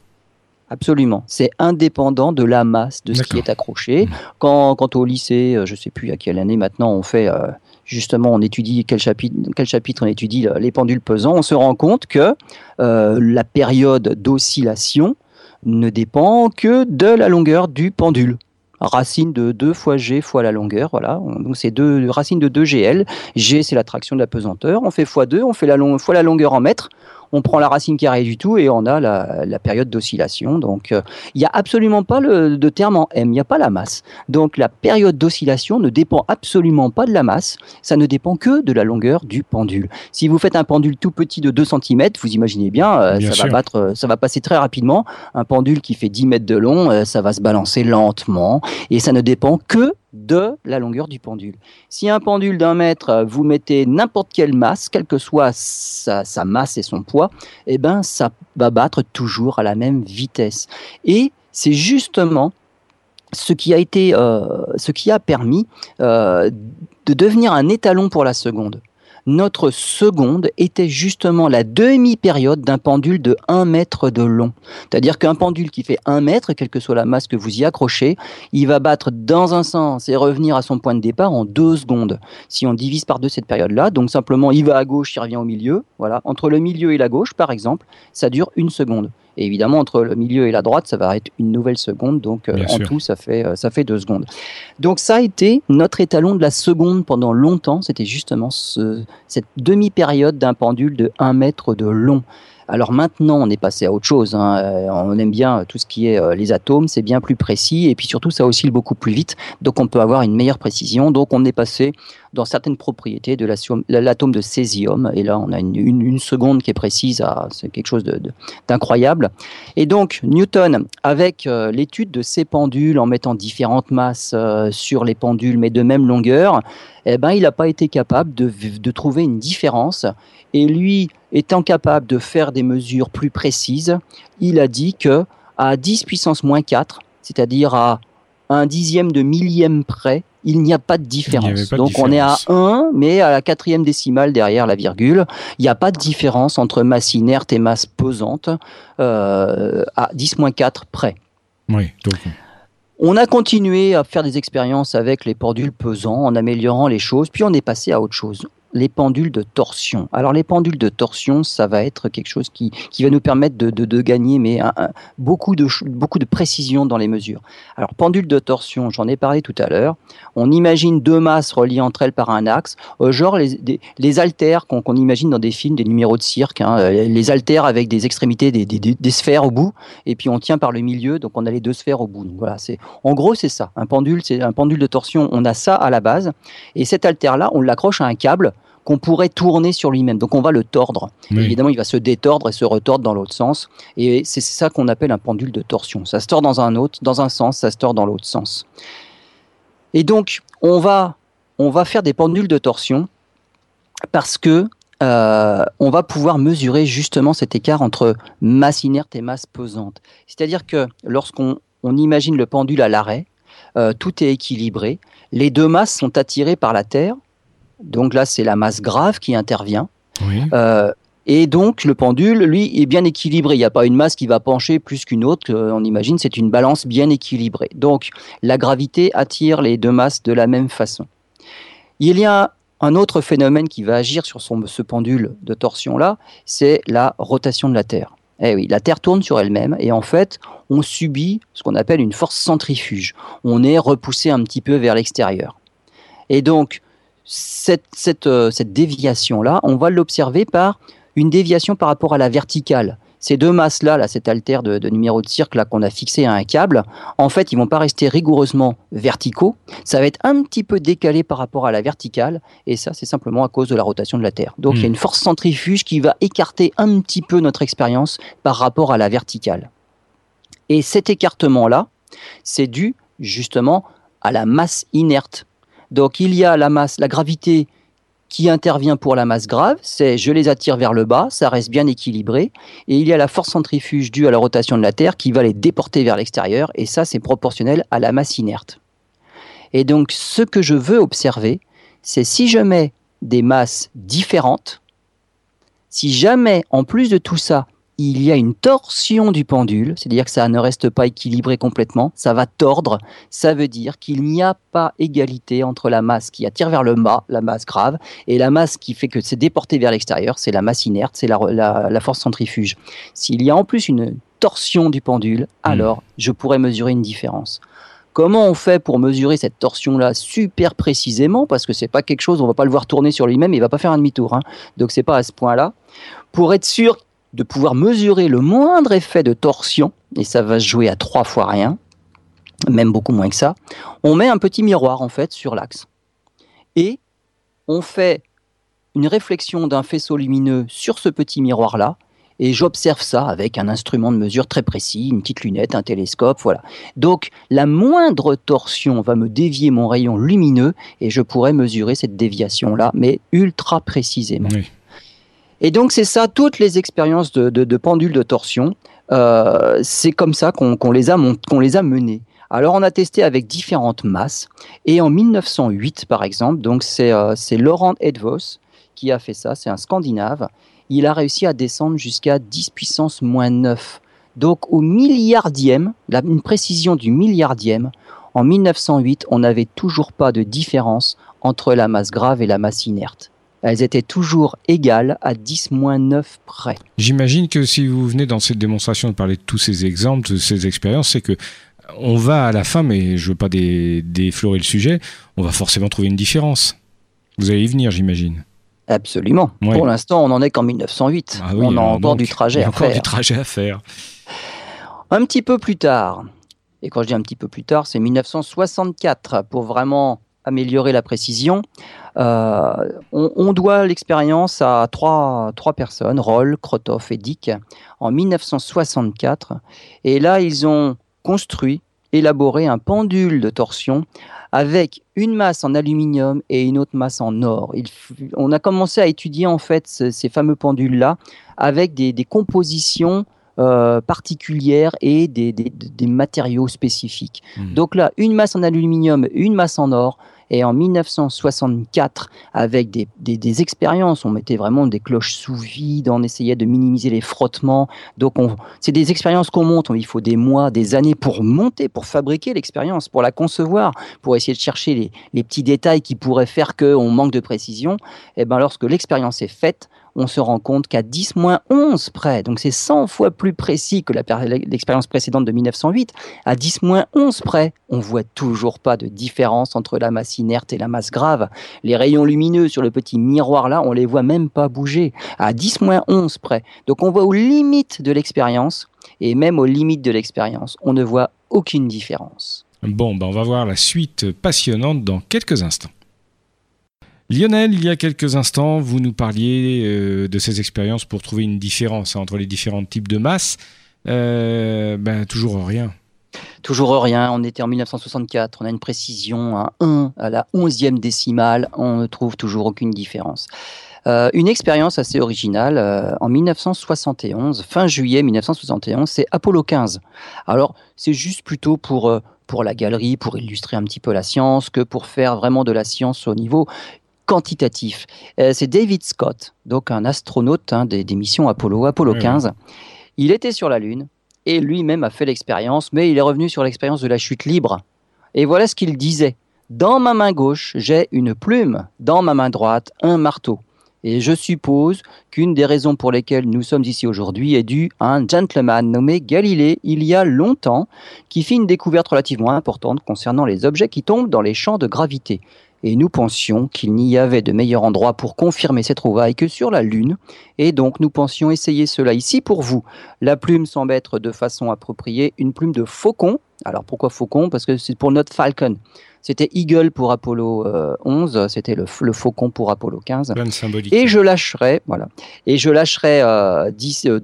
Absolument. C'est indépendant de la masse de ce qui est accroché. Mmh. Quand, quand au lycée, euh, je ne sais plus à quelle année maintenant, on fait euh, justement, on étudie quel chapitre, on étudie les pendules pesants, on se rend compte que euh, la période d'oscillation ne dépend que de la longueur du pendule. Racine de 2 fois G fois la longueur, voilà. Donc c'est deux racine de 2 GL. G c'est l'attraction de la pesanteur. On fait x2, on fait la fois la longueur en mètres. On prend la racine carrée du tout et on a la, période d'oscillation. Donc, euh, il n'y a absolument pas le, de terme en M, il n'y a pas la masse. Donc, la période d'oscillation ne dépend absolument pas de la masse, ça ne dépend que de la longueur du pendule. Si vous faites un pendule tout petit de 2 cm, vous imaginez bien, euh, ça, va battre, euh, ça va passer très rapidement. Un pendule qui fait 10 mètres de long, ça va se balancer lentement et ça ne dépend que de la longueur du pendule. Si un pendule d'un mètre, vous mettez n'importe quelle masse, quelle que soit sa, masse et son poids, eh ben, ça va battre toujours à la même vitesse. Et c'est justement ce qui a été, euh, ce qui a permis euh, de devenir un étalon pour la seconde notre seconde était justement la demi-période d'un pendule de 1 mètre de long. C'est-à-dire qu'un pendule qui fait 1 mètre, quelle que soit la masse que vous y accrochez, il va battre dans un sens et revenir à son point de départ en 2 secondes. Si on divise par deux cette période-là, donc simplement il va à gauche, il revient au milieu, voilà. Entre le milieu et la gauche, par exemple, ça dure une seconde. Et évidemment, entre le milieu et la droite, ça va être une nouvelle seconde. Donc, euh, en tout, ça fait, euh, ça fait deux secondes. Donc, ça a été notre étalon de la seconde pendant longtemps. C'était justement ce, cette demi-période d'un pendule de 1 mètre de long. Alors maintenant, on est passé à autre chose. Hein. Euh, on aime bien tout ce qui est euh, les atomes, c'est bien plus précis et puis surtout ça oscille beaucoup plus vite, donc on peut avoir une meilleure précision. Donc on est passé dans certaines propriétés de l'atome de césium et là on a une, seconde qui est précise, c'est quelque chose d'incroyable. Et donc Newton, avec euh, l'étude de ces pendules en mettant différentes masses sur les pendules mais de même longueur, eh ben, il n'a pas été capable de, de trouver une différence et lui, étant capable de faire des mesures plus précises, il a dit que à 10 puissance moins 4, c'est-à-dire à un dixième de millième près, il n'y a pas de différence. Donc on est à 1, mais à la quatrième décimale derrière la virgule, il n'y a pas de différence entre masse inerte et masse pesante euh, à 10 moins 4 près. Oui, On a continué à faire des expériences avec les pendules pesants en améliorant les choses, puis on est passé à autre chose les pendules de torsion. Alors les pendules de torsion, ça va être quelque chose qui, qui va nous permettre de, de, gagner mais beaucoup, de, beaucoup de précision dans les mesures. Alors pendule de torsion, j'en ai parlé tout à l'heure. On imagine deux masses reliées entre elles par un axe, euh, genre les, les haltères qu'on imagine dans des films, des numéros de cirque, hein, euh, les haltères avec des extrémités, des, des, des, sphères au bout, et puis on tient par le milieu, donc on a les deux sphères au bout. Donc voilà, en gros c'est ça. Un pendule, c'est un pendule de torsion. On a ça à la base, et cet haltère là, on l'accroche à un câble qu'on pourrait tourner sur lui-même. Donc on va le tordre. Évidemment, il va se détordre et se retordre dans l'autre sens. Et c'est ça qu'on appelle un pendule de torsion. Ça se tord dans un autre, dans un sens, ça se tord dans l'autre sens. Et donc on va, on va faire des pendules de torsion parce que euh, on va pouvoir mesurer justement cet écart entre masse inerte et masse pesante. C'est-à-dire que lorsqu'on on imagine le pendule à l'arrêt, euh, tout est équilibré, les deux masses sont attirées par la Terre, donc là, c'est la masse grave qui intervient. Euh, et donc, le pendule, lui, est bien équilibré. Il n'y a pas une masse qui va pencher plus qu'une autre. On imagine, c'est une balance bien équilibrée. Donc, la gravité attire les deux masses de la même façon. Il y a un autre phénomène qui va agir sur ce pendule de torsion-là, c'est la rotation de la Terre. Eh oui, la Terre tourne sur elle-même et en fait, on subit ce qu'on appelle une force centrifuge. On est repoussé un petit peu vers l'extérieur. Et donc, euh, cette, déviation-là, on va l'observer par une déviation par rapport à la verticale. Ces deux masses-là, là, cet altère de, numéro de cirque qu'on a fixé à un câble, en fait, ils vont pas rester rigoureusement verticaux. Ça va être un petit peu décalé par rapport à la verticale, et ça, c'est simplement à cause de la rotation de la Terre. Donc, il y a hmm. une force centrifuge qui va écarter un petit peu notre expérience par rapport à la verticale. Et cet écartement-là, c'est dû justement à la masse inerte donc il y a la masse, la gravité qui intervient pour la masse grave, c'est je les attire vers le bas, ça reste bien équilibré, et il y a la force centrifuge due à la rotation de la Terre qui va les déporter vers l'extérieur, et ça c'est proportionnel à la masse inerte. Et donc ce que je veux observer, c'est si je mets des masses différentes, si jamais en plus de tout ça, il y a une torsion du pendule, c'est-à-dire que ça ne reste pas équilibré complètement, ça va tordre, ça veut dire qu'il n'y a pas égalité entre la masse qui attire vers le bas, la masse grave, et la masse qui fait que c'est déporté vers l'extérieur, c'est la masse inerte, c'est la, force centrifuge. S'il y a en plus une torsion du pendule, hmm. alors je pourrais mesurer une différence. Comment on fait pour mesurer cette torsion-là super précisément? Parce que c'est pas quelque chose, on va pas le voir tourner sur lui-même, il va pas faire un demi-tour. Hein. Donc c'est pas à ce point-là. Pour être sûr de pouvoir mesurer le moindre effet de torsion, et ça va se jouer à trois fois rien, même beaucoup moins que ça, on met un petit miroir en fait sur l'axe. Et on fait une réflexion d'un faisceau lumineux sur ce petit miroir-là, et j'observe ça avec un instrument de mesure très précis, une petite lunette, un télescope, voilà. Donc la moindre torsion va me dévier mon rayon lumineux et je pourrais mesurer cette déviation-là, mais ultra précisément. Et donc c'est ça, toutes les expériences de, de, pendules de torsion, euh, c'est comme ça qu'on les, a menées. Alors on a testé avec différentes masses et en 1908 par exemple, donc c'est euh, Laurent Edvos qui a fait ça, c'est un Scandinave, il a réussi à descendre jusqu'à 10 puissance moins 9. Donc au milliardième, une précision du milliardième, en 1908, on n'avait toujours pas de différence entre la masse grave et la masse inerte. Elles étaient toujours égales à 10 moins 9 près. J'imagine que si vous venez dans cette démonstration de parler de tous ces exemples, de ces expériences, c'est que on va à la fin, mais je ne veux pas déflorer le sujet, on va forcément trouver une différence. Vous allez y venir, j'imagine. Absolument. Pour l'instant, on n'en est qu'en 1908. Ah on a encore du trajet à faire. du trajet à faire. Un petit peu plus tard, et quand je dis un petit peu plus tard, c'est 1964 pour vraiment améliorer la précision. Euh, on, doit l'expérience à trois, trois personnes, Roll, Krotov et Dick, en 1964. Et là, ils ont construit, élaboré un pendule de torsion avec une masse en aluminium et une autre masse en or. on a commencé à étudier en fait ces, fameux pendules-là avec des, compositions euh, particulières et des, matériaux spécifiques. Mmh. Donc là, une masse en aluminium, une masse en or, et en 1964, avec des, des, expériences, on mettait vraiment des cloches sous vide, on essayait de minimiser les frottements. Donc, c'est des expériences qu'on monte. Il faut des mois, des années pour monter, pour fabriquer l'expérience, pour la concevoir, pour essayer de chercher les, les petits détails qui pourraient faire qu'on manque de précision. Et eh ben, lorsque l'expérience est faite, on se rend compte qu'à 10 11 près, donc c'est 100 fois plus précis que l'expérience précédente de 1908, à 10 11 près, on voit toujours pas de différence entre la masse inerte et la masse grave. Les rayons lumineux sur le petit miroir là, on les voit même pas bouger, à 10 11 près. Donc on voit aux limites de l'expérience, et même aux limites de l'expérience, on ne voit aucune différence. Bon, ben on va voir la suite passionnante dans quelques instants. Lionel, il y a quelques instants, vous nous parliez euh, de ces expériences pour trouver une différence entre les différents types de masses. Euh, ben, toujours rien. Toujours rien. On était en 1964. On a une précision à 1 à la 11e décimale. On ne trouve toujours aucune différence. Euh, une expérience assez originale en 1971, fin juillet 1971, c'est Apollo 15. Alors, c'est juste plutôt pour pour la galerie, pour illustrer un petit peu la science, que pour faire vraiment de la science au niveau quantitatif. Euh, c'est David Scott, donc un astronaute hein, des, missions Apollo, Apollo 15. Il était sur la Lune et lui-même a fait l'expérience, mais il est revenu sur l'expérience de la chute libre. Et voilà ce qu'il disait. Dans ma main gauche, j'ai une plume, dans ma main droite, un marteau. Et je suppose qu'une des raisons pour lesquelles nous sommes ici aujourd'hui est due à un gentleman nommé Galilée il y a longtemps qui fit une découverte relativement importante concernant les objets qui tombent dans les champs de gravité et nous pensions qu'il n'y avait de meilleur endroit pour confirmer ces trouvailles que sur la Lune, et donc nous pensions essayer cela ici pour vous. La plume semble être de façon appropriée une plume de faucon. Alors pourquoi faucon? Parce que c'est pour notre Falcon. C'était Eagle pour Apollo 11, euh, c'était le, Faucon pour Apollo 15. Et je lâcherai, voilà, et je lâcherai euh, euh,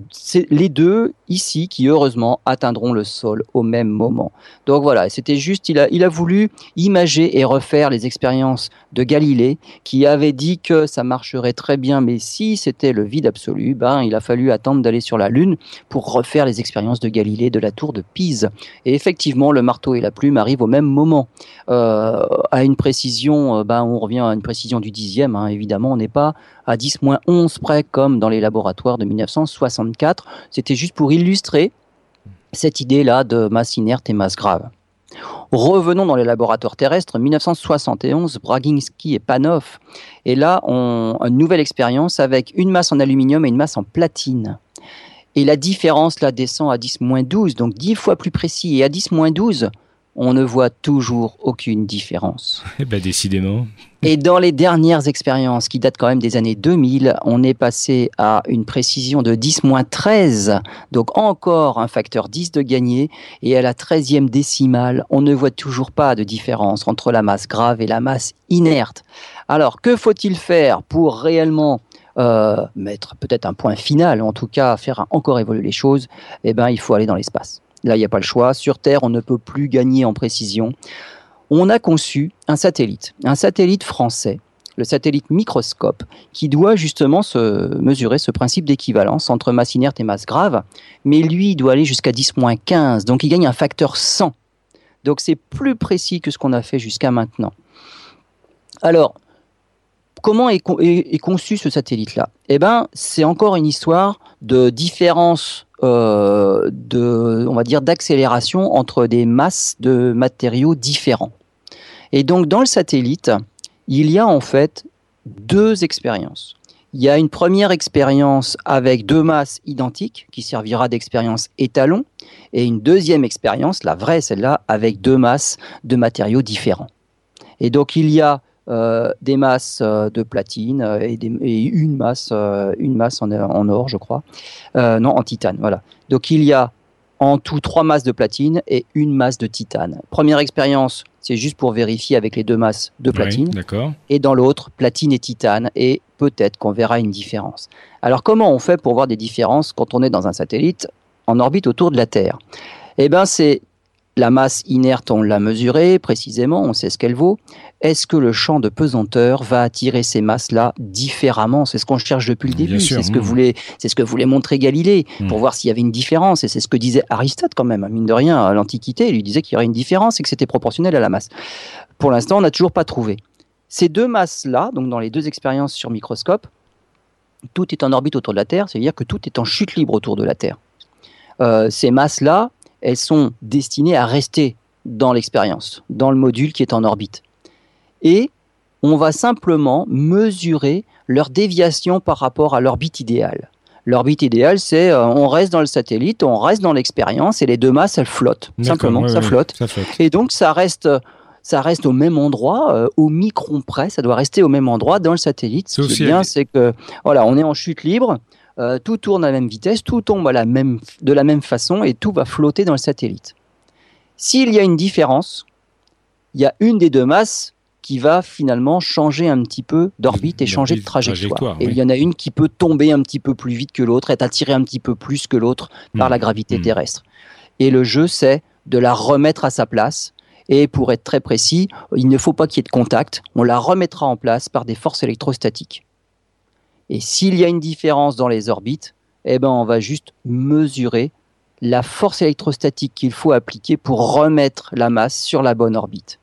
les deux ici qui heureusement atteindront le sol au même moment. Donc voilà, c'était juste, il a, il a voulu imager et refaire les expériences de Galilée qui avait dit que ça marcherait très bien, mais si c'était le vide absolu, ben il a fallu attendre d'aller sur la Lune pour refaire les expériences de Galilée de la tour de Pise. Et effectivement, le marteau et la plume arrivent au même moment. Euh, à une précision, euh, ben, on revient à une précision du dixième, hein, évidemment, on n'est pas à 10 11 près comme dans les laboratoires de 1964. C'était juste pour illustrer cette idée-là de masse inerte et masse grave. Revenons dans les laboratoires terrestres. 1971, Braginski et Panov. Et là, on, une nouvelle expérience avec une masse en aluminium et une masse en platine. Et la différence là descend à 10-12, donc 10 fois plus précis. Et à 10-12, on ne voit toujours aucune différence. Eh ben, décidément. Et dans les dernières expériences, qui datent quand même des années 2000, on est passé à une précision de 10-13, donc encore un facteur 10 de gagné, et à la 13e décimale, on ne voit toujours pas de différence entre la masse grave et la masse inerte. Alors, que faut-il faire pour réellement euh, mettre peut-être un point final, en tout cas faire encore évoluer les choses? Eh bien, il faut aller dans l'espace. Là, il n'y a pas le choix. Sur Terre, on ne peut plus gagner en précision on a conçu un satellite, un satellite français, le satellite microscope, qui doit justement se mesurer ce principe d'équivalence entre masse inerte et masse grave, mais lui, il doit aller jusqu'à 10-15, donc il gagne un facteur 100. Donc c'est plus précis que ce qu'on a fait jusqu'à maintenant. Alors, comment est, conçu ce satellite-là? Eh bien, c'est encore une histoire de différence euh, de, on va dire, d'accélération entre des masses de matériaux différents. Et donc, dans le satellite, il y a en fait deux expériences. Il y a une première expérience avec deux masses identiques qui servira d'expérience étalon et une deuxième expérience, la vraie celle-là, avec deux masses de matériaux différents. Et donc il y a des masses euh, de platine euh, et, une masse, une masse en, en, or, je crois. non, en titane, voilà. Donc il y a en tout trois masses de platine et une masse de titane. Première expérience, c'est juste pour vérifier avec les deux masses de platine. et dans l'autre, platine et titane. Et peut-être qu'on verra une différence. Alors comment on fait pour voir des différences quand on est dans un satellite en orbite autour de la Terre? Eh bien, c'est la masse inerte, on l'a mesurée précisément, on sait ce qu'elle vaut. Est-ce que le champ de pesanteur va attirer ces masses-là différemment? C'est ce qu'on cherche depuis le début. C'est ce, que mmh. voulait, c'est ce que voulait montrer Galilée mmh. pour voir s'il y avait une différence. Et c'est ce que disait Aristote quand même, mine de rien, à l'Antiquité. Il lui disait qu'il y aurait une différence et que c'était proportionnel à la masse. Pour l'instant, on n'a toujours pas trouvé. Ces deux masses-là, donc dans les deux expériences sur microscope, tout est en orbite autour de la Terre, c'est-à-dire que tout est en chute libre autour de la Terre. Euh, ces masses-là, elles sont destinées à rester dans l'expérience, dans le module qui est en orbite. Et on va simplement mesurer leur déviation par rapport à l'orbite idéale. L'orbite idéale, c'est euh, on reste dans le satellite, on reste dans l'expérience et les deux masses, elles flottent. Simplement, ça, flotte. Et donc, ça reste, ça reste au même endroit, euh, au micron près, ça doit rester au même endroit dans le satellite. Ce qui est bien, c'est que voilà, on est en chute libre. Euh, tout tourne à la même vitesse, tout tombe la même, de la même façon et tout va flotter dans le satellite. S'il y a une différence, il y a une des deux masses qui va finalement changer un petit peu d'orbite et changer de trajectoire. et il y en a une qui peut tomber un petit peu plus vite que l'autre, être attirée un petit peu plus que l'autre par la mmh. gravité mmh. terrestre. Et le jeu, c'est de la remettre à sa place. Et pour être très précis, il ne faut pas qu'il y ait de contact. On la remettra en place par des forces électrostatiques. Et s'il y a une différence dans les orbites, eh ben on va juste mesurer la force électrostatique qu'il faut appliquer pour remettre la masse sur la bonne orbite.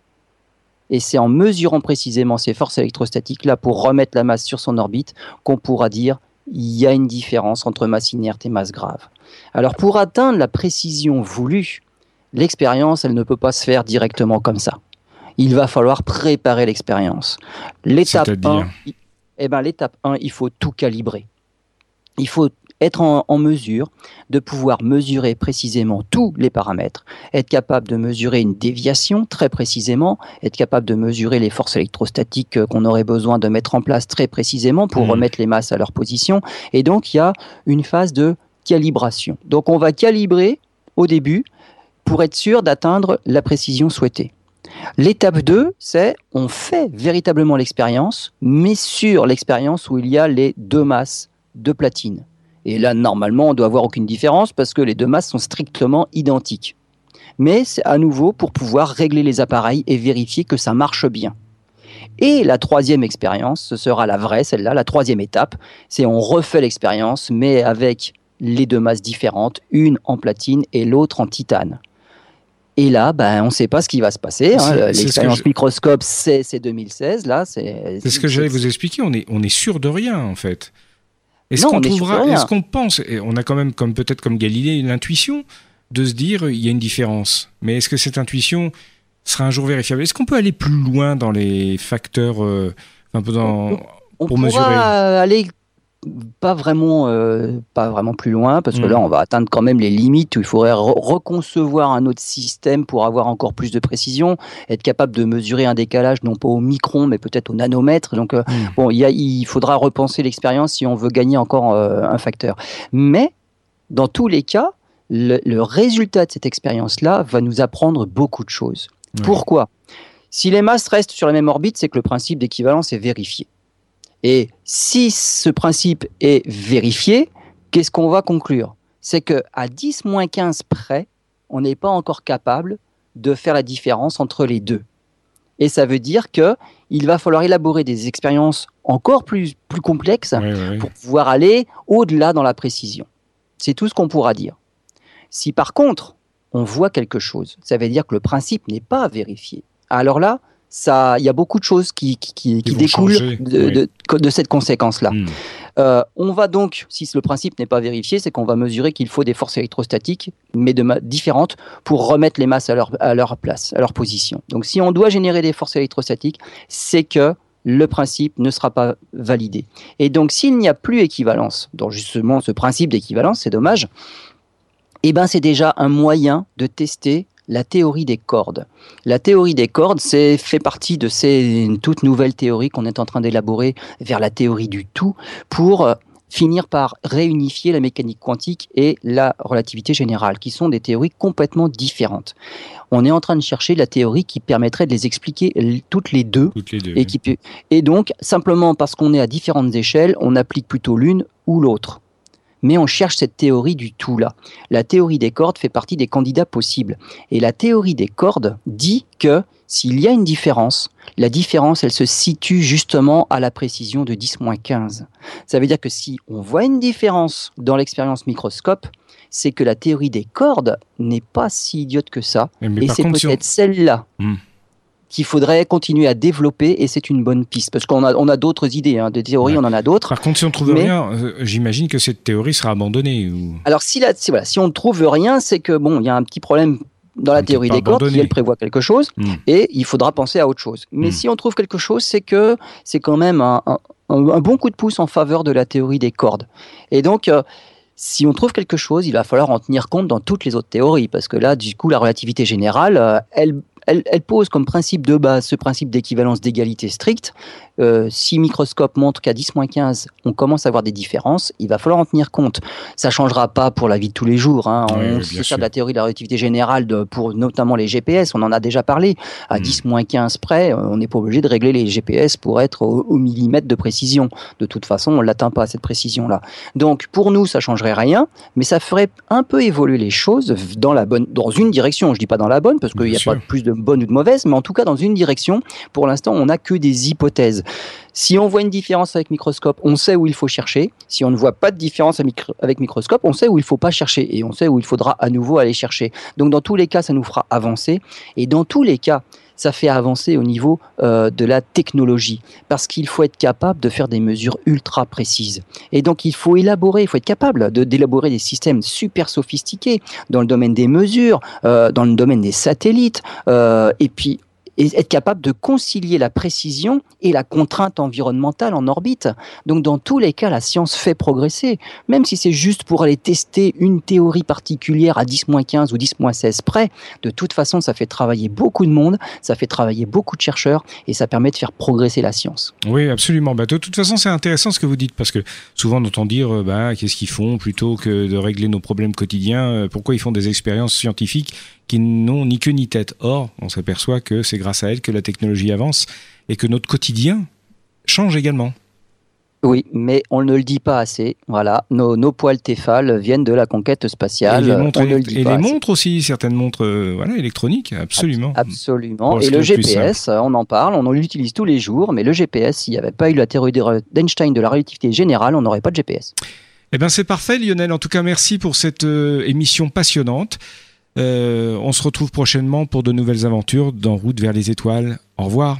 Et c'est en mesurant précisément ces forces électrostatiques-là pour remettre la masse sur son orbite qu'on pourra dire il y a une différence entre masse inerte et masse grave. Alors pour atteindre la précision voulue, l'expérience, elle ne peut pas se faire directement comme ça. Il va falloir préparer l'expérience. L'étape 1, eh ben, l'étape 1, il faut tout calibrer. Il faut être en, mesure de pouvoir mesurer précisément tous les paramètres, être capable de mesurer une déviation très précisément, être capable de mesurer les forces électrostatiques euh, qu'on aurait besoin de mettre en place très précisément pour mmh. remettre les masses à leur position. Et donc, il y a une phase de calibration. Donc, on va calibrer au début pour être sûr d'atteindre la précision souhaitée. L'étape 2, c'est on fait véritablement l'expérience, mais sur l'expérience où il y a les deux masses de platine. Et là, normalement, on doit avoir aucune différence parce que les deux masses sont strictement identiques. Mais c'est à nouveau pour pouvoir régler les appareils et vérifier que ça marche bien. Et la troisième expérience, ce sera la vraie, celle-là, la troisième étape, c'est on refait l'expérience, mais avec les deux masses différentes, une en platine et l'autre en titane. Et là, ben, on ne sait pas ce qui va se passer. Hein. L'expérience microscope, c'est 2016. Là, c'est. ce que j'allais vous expliquer. On est, on est sûr de rien, en fait. Est-ce qu'on est-ce qu'on pense, et on a quand même, comme peut-être comme Galilée, l'intuition de se dire il y a une différence. Mais est-ce que cette intuition sera un jour vérifiable? Est-ce qu'on peut aller plus loin dans les facteurs, euh, un peu dans, on, on pourra aller pas vraiment, euh, pas vraiment plus loin, parce que là, mm. on va atteindre quand même les limites où il faudrait reconcevoir un autre système pour avoir encore plus de précision, être capable de mesurer un décalage non pas au micron, mais peut-être au nanomètre. Donc, euh, mm. bon, il faudra repenser l'expérience si on veut gagner encore euh, un facteur. Mais dans tous les cas, le, résultat de cette expérience-là va nous apprendre beaucoup de choses. Pourquoi? Si les masses restent sur la même orbite, c'est que le principe d'équivalence est vérifié. Et si ce principe est vérifié, qu'est-ce qu'on va conclure? C'est qu'à 10-15 près, on n'est pas encore capable de faire la différence entre les deux. Et ça veut dire qu'il va falloir élaborer des expériences encore plus, plus complexes pour pouvoir aller au-delà dans la précision. C'est tout ce qu'on pourra dire. Si par contre, on voit quelque chose, ça veut dire que le principe n'est pas vérifié. Alors là, il y a beaucoup de choses qui, découlent de, cette conséquence-là. Hmm. Euh, on va donc, si le principe n'est pas vérifié, c'est qu'on va mesurer qu'il faut des forces électrostatiques, mais de différentes, pour remettre les masses à leur, à leur place, à leur position. Donc si on doit générer des forces électrostatiques, c'est que le principe ne sera pas validé. Et donc s'il n'y a plus équivalence, dans justement ce principe d'équivalence, c'est dommage, eh ben c'est déjà un moyen de tester la théorie des cordes. La théorie des cordes, c'est fait partie de ces toutes nouvelles théories qu'on est en train d'élaborer vers la théorie du tout pour euh, finir par réunifier la mécanique quantique et la relativité générale, qui sont des théories complètement différentes. On est en train de chercher la théorie qui permettrait de les expliquer toutes les deux. et, et donc, simplement parce qu'on est à différentes échelles, on applique plutôt l'une ou l'autre mais on cherche cette théorie du tout là. La théorie des cordes fait partie des candidats possibles. Et la théorie des cordes dit que s'il y a une différence, la différence, elle se situe justement à la précision de 10-15. Ça veut dire que si on voit une différence dans l'expérience microscope, c'est que la théorie des cordes n'est pas si idiote que ça. et c'est peut-être celle-là. Hmm qu'il faudrait continuer à développer et c'est une bonne piste parce qu'on a, on a d'autres idées, hein, de théories, on en a d'autres. Par contre, si on ne trouve rien, euh, j'imagine que cette théorie sera abandonnée. Alors, si, la, si, voilà, si on ne trouve rien, c'est que bon, il y a un petit problème dans la théorie des cordes, qui elle prévoit quelque chose, hmm. et il faudra penser à autre chose. Mais hmm. si on trouve quelque chose, c'est que c'est quand même un, bon coup de pouce en faveur de la théorie des cordes. Et donc, euh, si on trouve quelque chose, il va falloir en tenir compte dans toutes les autres théories, parce que là, du coup, la relativité générale, euh, elle, elle, pose comme principe de base ce principe d'équivalence d'égalité stricte. Euh, si microscope montre qu'à 10-15, on commence à avoir des différences, il va falloir en tenir compte. Ça ne changera pas pour la vie de tous les jours. Hein. on se sert de la théorie de la relativité générale pour notamment les GPS, on en a déjà parlé. À 10-15 hmm. près, on n'est pas obligé de régler les GPS pour être au, millimètre de précision. De toute façon, on ne l'atteint pas à cette précision-là. Donc pour nous, ça changerait rien, mais ça ferait un peu évoluer les choses dans, la bonne, dans une direction. Je ne dis pas dans la bonne, parce qu'il n'y a pas plus de bonne ou de mauvaise, mais en tout cas dans une direction. Pour l'instant, on n'a que des hypothèses. Si on voit une différence avec microscope, on sait où il faut chercher. Si on ne voit pas de différence avec microscope, on sait où il ne faut pas chercher et on sait où il faudra à nouveau aller chercher. Donc dans tous les cas, ça nous fera avancer. Et dans tous les cas, ça fait avancer au niveau euh, de la technologie, parce qu'il faut être capable de faire des mesures ultra précises. Et donc il faut élaborer, il faut être capable d'élaborer des systèmes super sophistiqués dans le domaine des mesures, euh, dans le domaine des satellites, euh, et puis et être capable de concilier la précision et la contrainte environnementale en orbite. Donc dans tous les cas, la science fait progresser, même si c'est juste pour aller tester une théorie particulière à 10-15 ou 10-16 près. De toute façon, ça fait travailler beaucoup de monde, ça fait travailler beaucoup de chercheurs et ça permet de faire progresser la science. Oui, absolument. Bah, de toute façon, c'est intéressant ce que vous dites parce que souvent on entend dire euh, bah, qu'est-ce qu'ils font plutôt que de régler nos problèmes quotidiens, euh, pourquoi ils font des expériences scientifiques qui n'ont ni queue ni tête. Or, on s'aperçoit que c'est grâce à elles que la technologie avance et que notre quotidien change également. Oui, mais on ne le dit pas assez. Voilà, nos, nos poils téphales viennent de la conquête spatiale. Et les montres, et les montres aussi, certaines montres euh, voilà, électroniques, absolument. absolument. et le GPS, on en parle, on l'utilise tous les jours, mais le GPS, s'il n'y avait pas eu la théorie d'Einstein de la relativité générale, on n'aurait pas de GPS. Eh bien, c'est parfait, Lionel. En tout cas, merci pour cette euh, émission passionnante. Euh, on se retrouve prochainement pour de nouvelles aventures dans Route vers les étoiles. Au revoir.